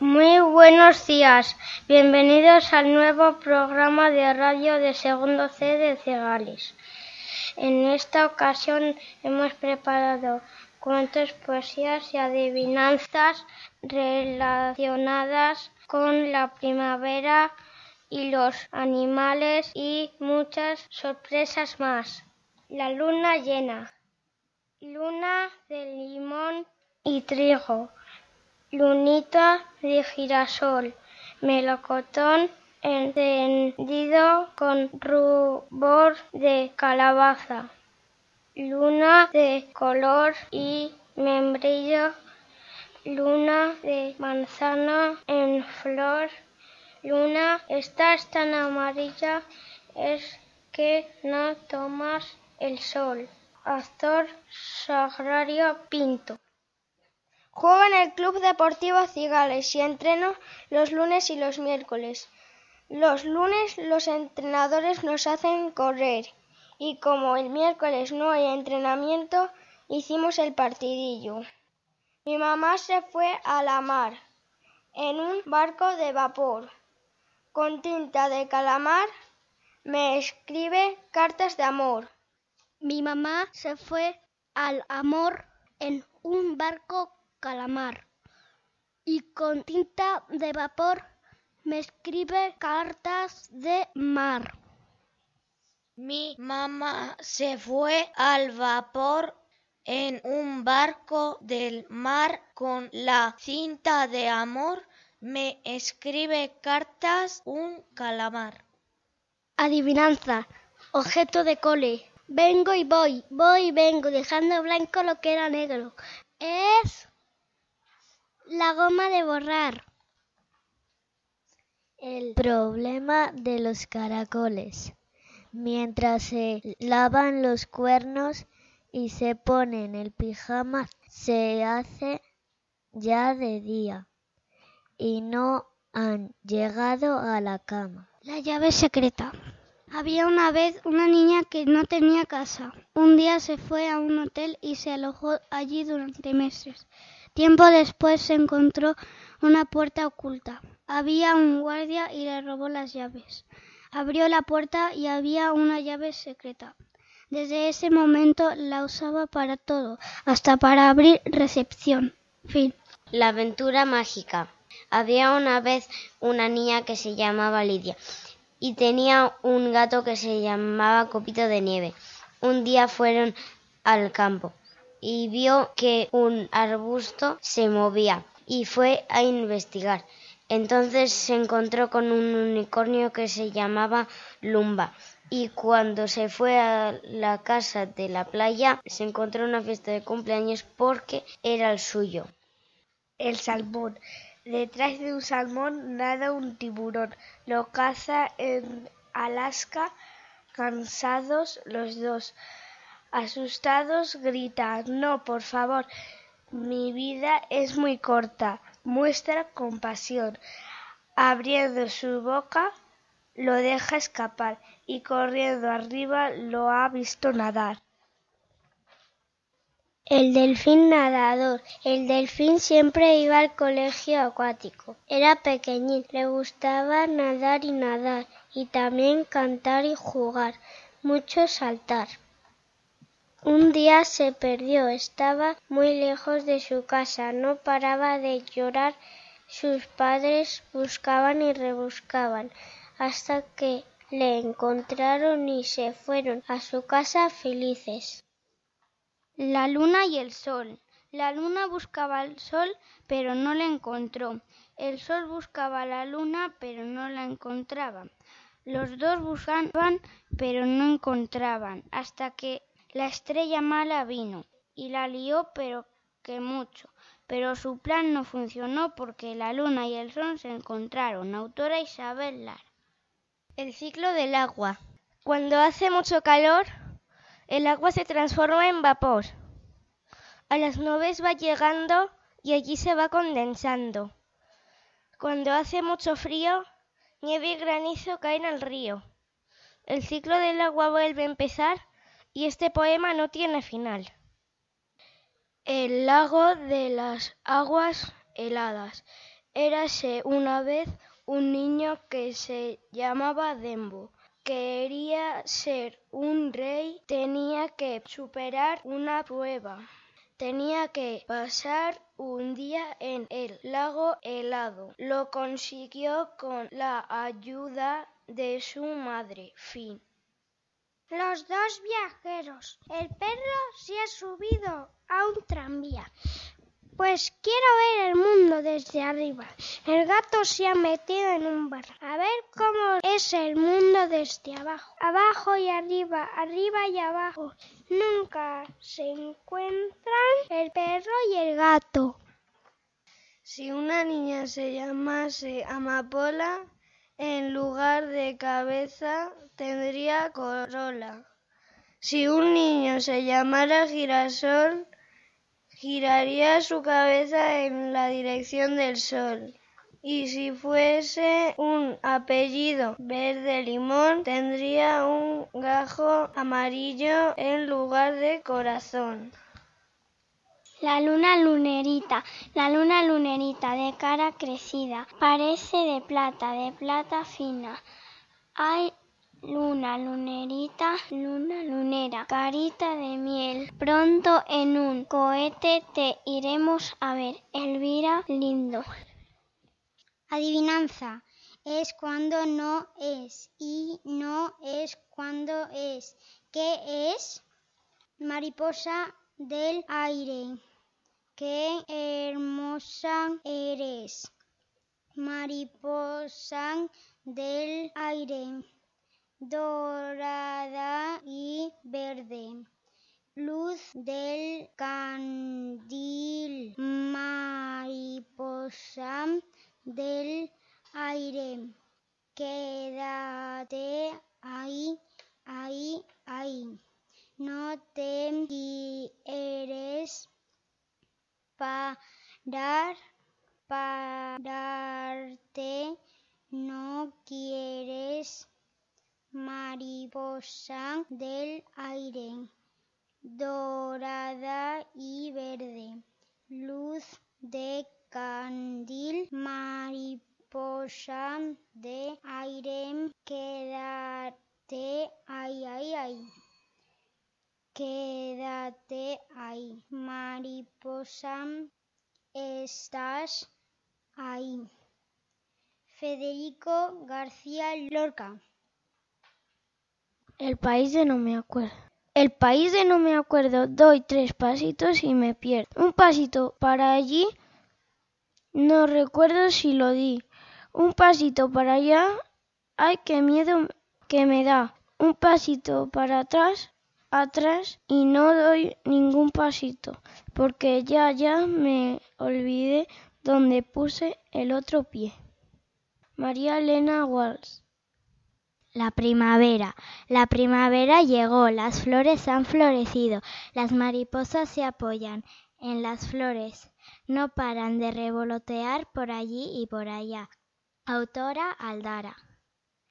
Muy buenos días, bienvenidos al nuevo programa de radio de segundo C de Cegales. En esta ocasión hemos preparado cuentos, poesías y adivinanzas relacionadas con la primavera y los animales y muchas sorpresas más. La luna llena. Luna de limón y trigo. Lunita de girasol. Melocotón encendido con rubor de calabaza. Luna de color y membrillo. Luna de manzana en flor. Luna, estás tan amarilla, es que no tomas el sol. Actor Sagrario Pinto. Juego en el Club Deportivo Cigales y entreno los lunes y los miércoles. Los lunes los entrenadores nos hacen correr y como el miércoles no hay entrenamiento, hicimos el partidillo. Mi mamá se fue a la mar en un barco de vapor. Con tinta de calamar me escribe cartas de amor. Mi mamá se fue al amor en un barco calamar y con tinta de vapor me escribe cartas de mar. Mi mamá se fue al vapor en un barco del mar con la cinta de amor. Me escribe cartas un calamar. Adivinanza. Objeto de cole. Vengo y voy, voy y vengo, dejando blanco lo que era negro. Es la goma de borrar. El problema de los caracoles. Mientras se lavan los cuernos y se ponen el pijama, se hace ya de día y no han llegado a la cama. La llave secreta. Había una vez una niña que no tenía casa. Un día se fue a un hotel y se alojó allí durante meses. Tiempo después se encontró una puerta oculta. Había un guardia y le robó las llaves. Abrió la puerta y había una llave secreta. Desde ese momento la usaba para todo, hasta para abrir recepción. Fin. La aventura mágica. Había una vez una niña que se llamaba Lidia y tenía un gato que se llamaba Copito de Nieve. Un día fueron al campo y vio que un arbusto se movía y fue a investigar. Entonces se encontró con un unicornio que se llamaba Lumba y cuando se fue a la casa de la playa se encontró una fiesta de cumpleaños porque era el suyo. El salmón. Detrás de un salmón nada un tiburón. Lo caza en Alaska. Cansados los dos. Asustados gritan, no, por favor, mi vida es muy corta. Muestra compasión. Abriendo su boca, lo deja escapar y corriendo arriba lo ha visto nadar. El delfín nadador. El delfín siempre iba al colegio acuático. Era pequeñín, le gustaba nadar y nadar, y también cantar y jugar, mucho saltar. Un día se perdió, estaba muy lejos de su casa, no paraba de llorar. Sus padres buscaban y rebuscaban hasta que le encontraron y se fueron a su casa felices. La luna y el sol. La luna buscaba al sol, pero no la encontró. El sol buscaba a la luna, pero no la encontraba. Los dos buscaban, pero no encontraban, hasta que la estrella mala vino y la lió, pero que mucho. Pero su plan no funcionó porque la luna y el sol se encontraron. Autora Isabel Lara. El ciclo del agua. Cuando hace mucho calor, el agua se transforma en vapor. A las nubes va llegando y allí se va condensando. Cuando hace mucho frío, nieve y granizo caen al río. el ciclo del agua vuelve a empezar y este poema no tiene final. El lago de las aguas heladas. Érase una vez un niño que se llamaba Dembo. Quería ser un rey, tenía que superar una prueba. Tenía que pasar un día en el lago helado. Lo consiguió con la ayuda de su madre. Fin. Los dos viajeros. El perro se ha subido a un tranvía. Pues quiero ver el mundo desde arriba. El gato se ha metido en un bar. A ver cómo es el mundo desde abajo. Abajo y arriba, arriba y abajo. Nunca se encuentran el perro y el gato. Si una niña se llamase Amapola, en lugar de cabeza tendría corola. Si un niño se llamara girasol, giraría su cabeza en la dirección del sol. Y si fuese un apellido verde limón, tendría un gajo amarillo en lugar de corazón. La luna lunerita, la luna lunerita de cara crecida, parece de plata, de plata fina. Ay, luna lunerita, luna lunera, carita de miel. Pronto en un cohete te iremos a ver, Elvira lindo. Adivinanza. Es cuando no es y no es cuando es. ¿Qué es? Mariposa del aire. Qué hermosa eres, mariposa del aire, dorada y verde, luz del candil, mariposa del aire, quédate ahí, ahí, ahí, no te quieres parar, pararte, no quieres mariposa del aire, dorada y verde, luz de candil, mariposa de aire, quédate ay, ay, ay. Quédate ahí, mariposa, estás ahí. Federico García Lorca. El país de no me acuerdo. El país de no me acuerdo, doy tres pasitos y me pierdo. Un pasito para allí, no recuerdo si lo di. Un pasito para allá, ay, qué miedo que me da. Un pasito para atrás, atrás y no doy ningún pasito, porque ya ya me olvidé donde puse el otro pie. María Elena Walsh. La primavera. La primavera llegó, las flores han florecido, las mariposas se apoyan en las flores, no paran de revolotear por allí y por allá. Autora Aldara.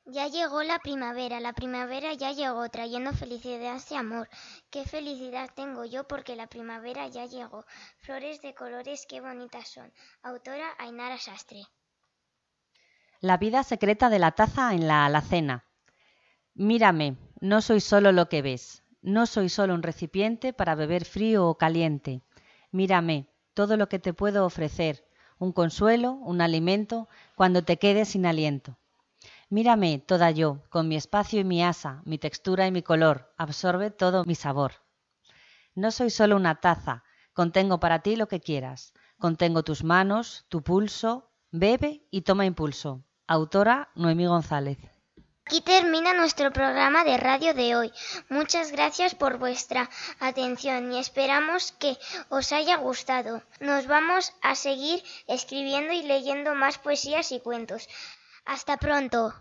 Ya llegó la primavera, la primavera ya llegó trayendo felicidad y amor. Qué felicidad tengo yo porque la primavera ya llegó. Flores de colores qué bonitas son. Autora Ainara Sastre. La vida secreta de la taza en la alacena. Mírame, no soy solo lo que ves. No soy solo un recipiente para beber frío o caliente. Mírame, todo lo que te puedo ofrecer. Un consuelo, un alimento, cuando te quedes sin aliento. Mírame, toda yo, con mi espacio y mi asa, mi textura y mi color, absorbe todo mi sabor. No soy solo una taza, contengo para ti lo que quieras. Contengo tus manos, tu pulso, bebe y toma impulso. Autora Noemí González. Aquí termina nuestro programa de radio de hoy. Muchas gracias por vuestra atención y esperamos que os haya gustado. Nos vamos a seguir escribiendo y leyendo más poesías y cuentos. Hasta pronto.